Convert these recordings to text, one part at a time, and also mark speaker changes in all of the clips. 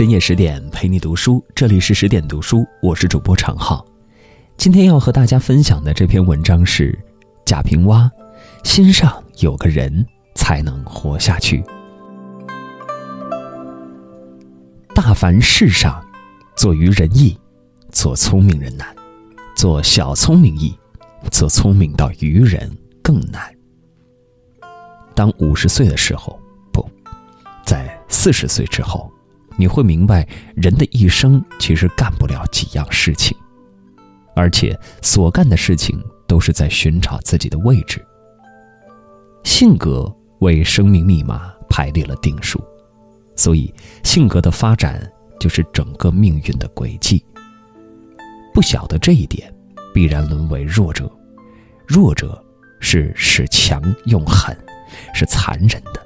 Speaker 1: 深夜十点陪你读书，这里是十点读书，我是主播常浩。今天要和大家分享的这篇文章是贾平凹：心上有个人才能活下去。大凡事上，做愚人易，做聪明人难；做小聪明易，做聪明到愚人更难。当五十岁的时候，不在四十岁之后。你会明白，人的一生其实干不了几样事情，而且所干的事情都是在寻找自己的位置。性格为生命密码排列了定数，所以性格的发展就是整个命运的轨迹。不晓得这一点，必然沦为弱者。弱者是使强用狠，是残忍的，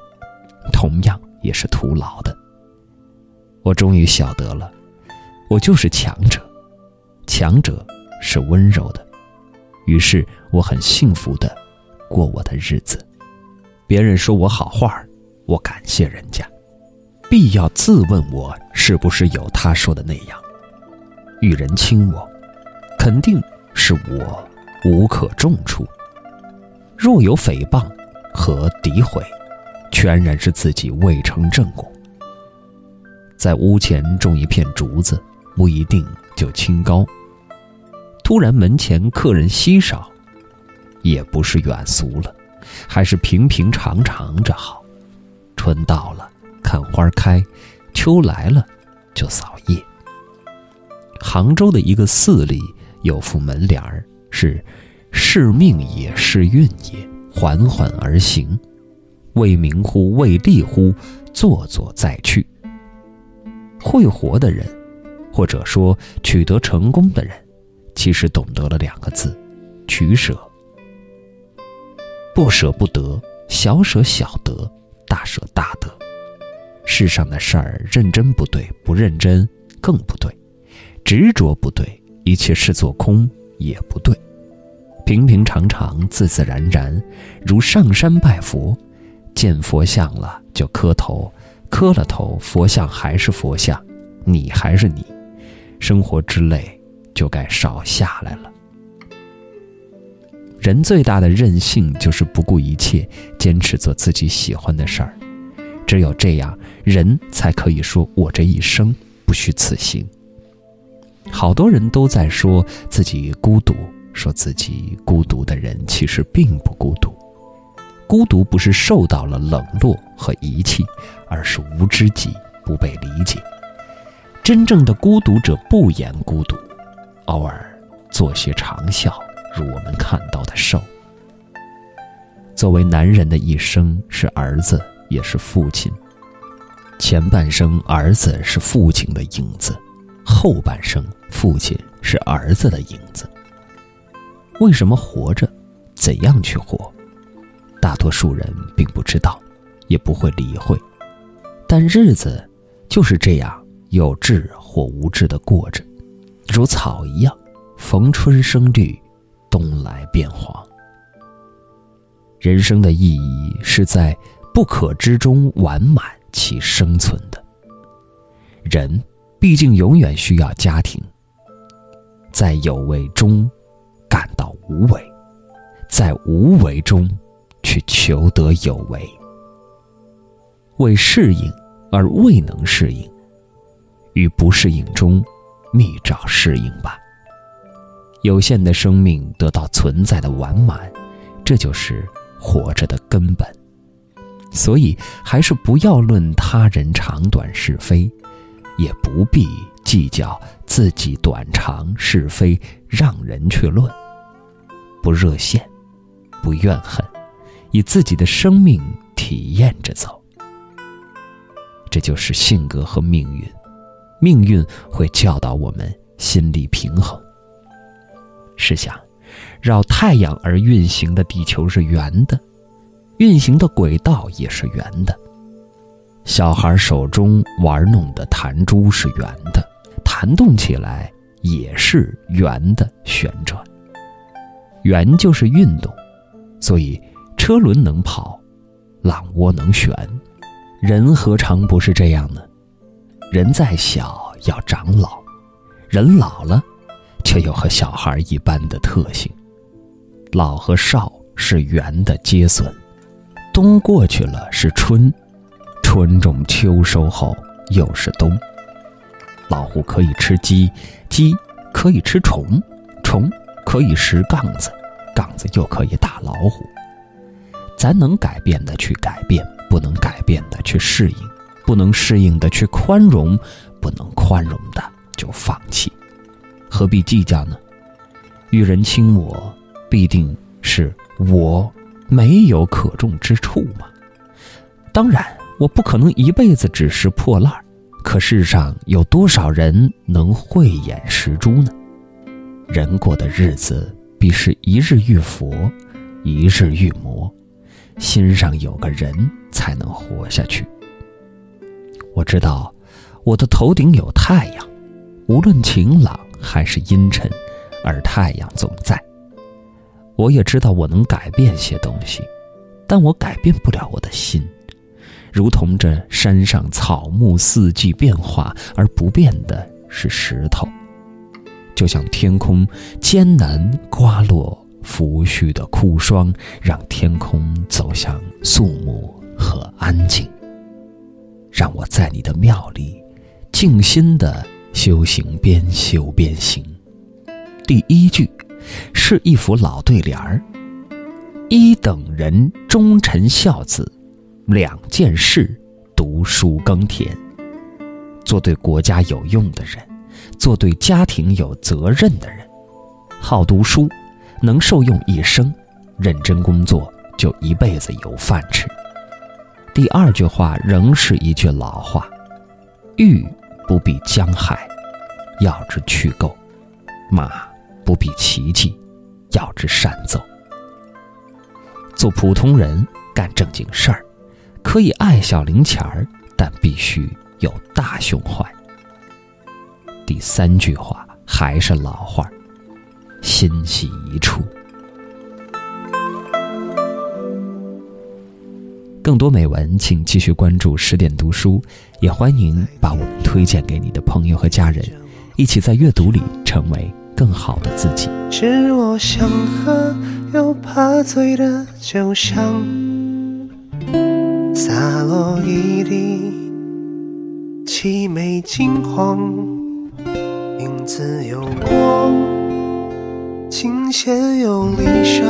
Speaker 1: 同样也是徒劳的。我终于晓得了，我就是强者，强者是温柔的，于是我很幸福的过我的日子。别人说我好话我感谢人家，必要自问我是不是有他说的那样。遇人轻我，肯定是我无可重处。若有诽谤和诋毁，全然是自己未成正果。在屋前种一片竹子，不一定就清高。突然门前客人稀少，也不是远俗了，还是平平常常着好。春到了，看花开；秋来了，就扫叶。杭州的一个寺里有副门帘儿，是“是命也是运也，缓缓而行，为名乎？为利乎？坐坐再去。”会活的人，或者说取得成功的人，其实懂得了两个字：取舍。不舍不得，小舍小得，大舍大得。世上的事儿，认真不对，不认真更不对；执着不对，一切视作空也不对。平平常常，自自然然，如上山拜佛，见佛像了就磕头。磕了头，佛像还是佛像，你还是你，生活之累就该少下来了。人最大的任性就是不顾一切，坚持做自己喜欢的事儿。只有这样，人才可以说我这一生不虚此行。好多人都在说自己孤独，说自己孤独的人其实并不孤独。孤独不是受到了冷落和遗弃，而是无知己，不被理解。真正的孤独者不言孤独，偶尔做些长啸，如我们看到的兽。作为男人的一生是儿子，也是父亲。前半生儿子是父亲的影子，后半生父亲是儿子的影子。为什么活着？怎样去活？大多数人并不知道，也不会理会，但日子就是这样有志或无志的过着，如草一样，逢春生绿，冬来变黄。人生的意义是在不可知中完满其生存的。人毕竟永远需要家庭，在有为中感到无为，在无为中。去求得有为，为适应而未能适应，于不适应中觅找适应吧。有限的生命得到存在的完满，这就是活着的根本。所以，还是不要论他人长短是非，也不必计较自己短长是非，让人去论。不热线，不怨恨。以自己的生命体验着走，这就是性格和命运。命运会教导我们心理平衡。试想，绕太阳而运行的地球是圆的，运行的轨道也是圆的。小孩手中玩弄的弹珠是圆的，弹动起来也是圆的旋转。圆就是运动，所以。车轮能跑，浪窝能旋，人何尝不是这样呢？人再小要长老，人老了，却又和小孩一般的特性。老和少是圆的接损，冬过去了是春，春种秋收后又是冬。老虎可以吃鸡，鸡可以吃虫，虫可以食杠子，杠子又可以打老虎。咱能改变的去改变，不能改变的去适应，不能适应的去宽容，不能宽容的就放弃。何必计较呢？遇人轻我。必定是我没有可重之处嘛？当然，我不可能一辈子只是破烂儿。可世上有多少人能慧眼识珠呢？人过的日子必是一日遇佛，一日遇魔。心上有个人，才能活下去。我知道，我的头顶有太阳，无论晴朗还是阴沉，而太阳总在。我也知道我能改变些东西，但我改变不了我的心，如同这山上草木四季变化而不变的是石头，就像天空艰难刮落拂须的枯霜，让天空走向肃穆和安静。让我在你的庙里静心的修行，边修边行。第一句。是一副老对联儿：一等人忠臣孝子，两件事读书耕田。做对国家有用的人，做对家庭有责任的人，好读书，能受用一生；认真工作，就一辈子有饭吃。第二句话仍是一句老话：玉不必江海，要之去垢；马。不必奇迹，要之善走。做普通人干正经事儿，可以爱小零钱儿，但必须有大胸怀。第三句话还是老话心系一处。更多美文，请继续关注十点读书，也欢迎把我们推荐给你的朋友和家人，一起在阅读里成为。更好的自己。
Speaker 2: 是我想喝又怕醉的酒香，洒落一地凄美金黄，影子有光，琴弦有离伤，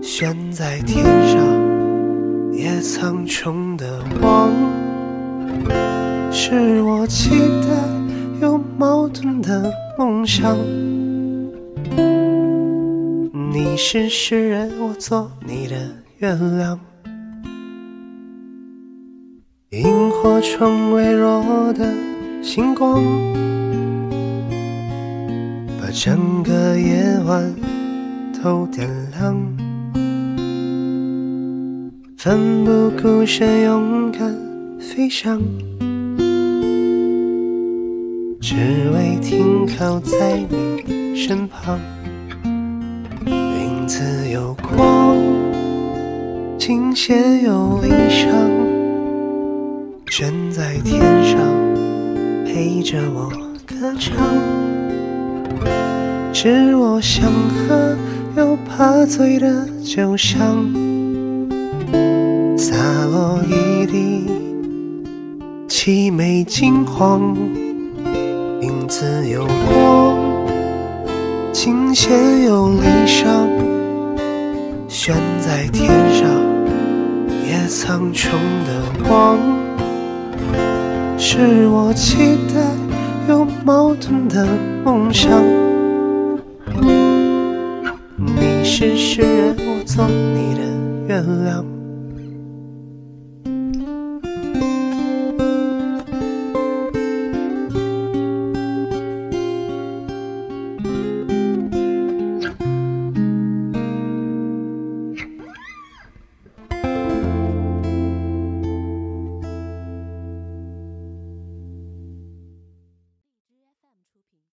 Speaker 2: 悬在天上，也苍穹的望，是我期待又矛盾的。梦想，你是诗人，我做你的月亮。萤火虫微弱的星光，把整个夜晚都点亮。奋不顾身，勇敢飞翔。只为停靠在你身旁，云自有光，琴弦有离伤，悬在天上陪着我歌唱。是我想喝又怕醉的酒香，洒落一地凄美金黄。影子有光，琴弦有离伤，悬在天上，也苍穹的望，是我期待又矛盾的梦想。只是诗人，我做你的月亮。